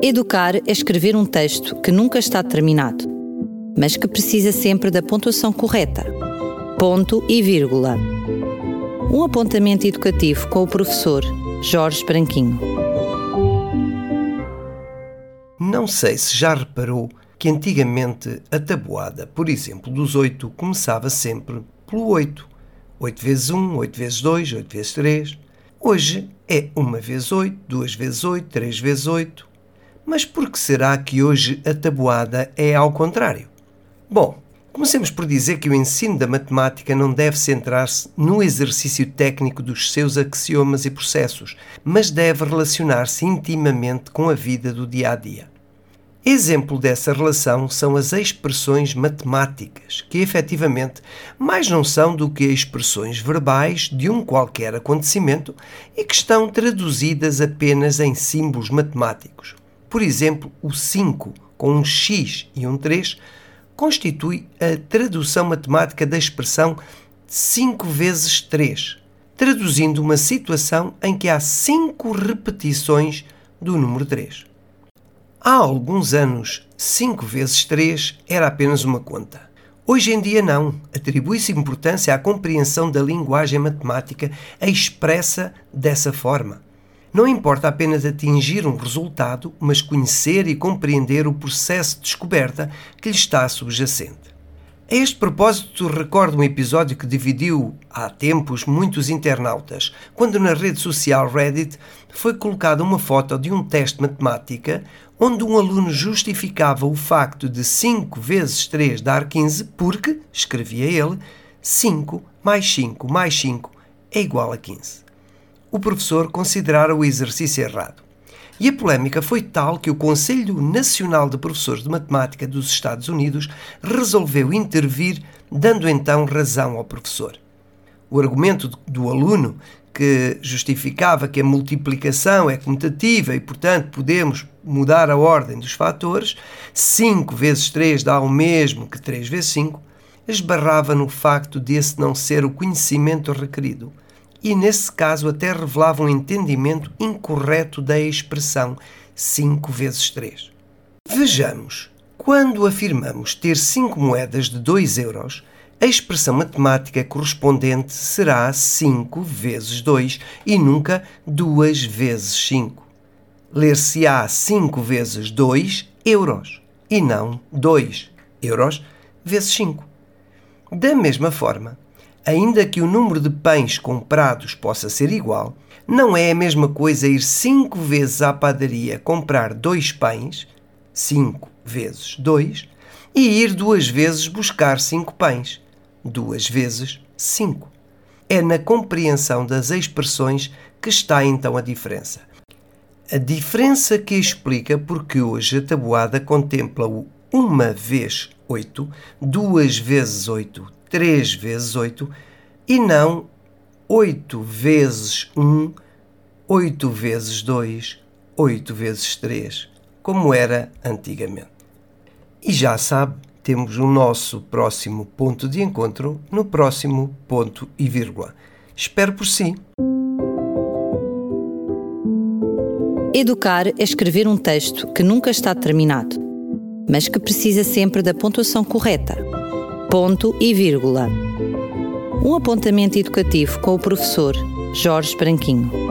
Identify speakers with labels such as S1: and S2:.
S1: Educar é escrever um texto que nunca está terminado, mas que precisa sempre da pontuação correta. Ponto e vírgula. Um apontamento educativo com o professor Jorge Branquinho.
S2: Não sei se já reparou que antigamente a tabuada, por exemplo, dos 8 começava sempre pelo 8. 8 vezes 1, 8 vezes 2, 8 vezes 3. Hoje é 1 vezes 8, 2 vezes 8, 3 vezes 8. Mas por que será que hoje a tabuada é ao contrário? Bom, comecemos por dizer que o ensino da matemática não deve centrar-se no exercício técnico dos seus axiomas e processos, mas deve relacionar-se intimamente com a vida do dia a dia. Exemplo dessa relação são as expressões matemáticas, que efetivamente mais não são do que expressões verbais de um qualquer acontecimento e que estão traduzidas apenas em símbolos matemáticos. Por exemplo, o 5 com um x e um 3 constitui a tradução matemática da expressão 5 vezes 3, traduzindo uma situação em que há 5 repetições do número 3. Há alguns anos, 5 vezes 3 era apenas uma conta. Hoje em dia, não. Atribui-se importância à compreensão da linguagem matemática expressa dessa forma. Não importa apenas atingir um resultado, mas conhecer e compreender o processo de descoberta que lhe está subjacente. A este propósito, recordo um episódio que dividiu há tempos muitos internautas, quando na rede social Reddit foi colocada uma foto de um teste de matemática onde um aluno justificava o facto de 5 vezes 3 dar 15 porque, escrevia ele, 5 mais 5 mais 5 é igual a 15. O professor considerara o exercício errado. E a polémica foi tal que o Conselho Nacional de Professores de Matemática dos Estados Unidos resolveu intervir, dando então razão ao professor. O argumento do aluno, que justificava que a multiplicação é comutativa e, portanto, podemos mudar a ordem dos fatores, 5 vezes 3 dá o mesmo que 3 vezes 5, esbarrava no facto de esse não ser o conhecimento requerido e, nesse caso, até revelava um entendimento incorreto da expressão 5 vezes 3. Vejamos, quando afirmamos ter 5 moedas de 2 euros, a expressão matemática correspondente será 5 vezes 2 e nunca 2 vezes 5. Ler-se-á 5 vezes 2 euros e não 2 euros vezes 5. Da mesma forma, ainda que o número de pães comprados possa ser igual, não é a mesma coisa ir cinco vezes à padaria comprar dois pães, cinco vezes dois, e ir duas vezes buscar cinco pães, duas vezes cinco. É na compreensão das expressões que está então a diferença. A diferença que explica porque hoje a tabuada contempla o uma vez oito, duas vezes oito, 3 vezes 8 e não 8 vezes 1, 8 vezes 2, 8 vezes 3, como era antigamente. E já sabe, temos o nosso próximo ponto de encontro no próximo ponto e vírgula. Espero por si.
S1: Educar é escrever um texto que nunca está terminado, mas que precisa sempre da pontuação correta ponto e vírgula. Um apontamento educativo com o professor Jorge Branquinho.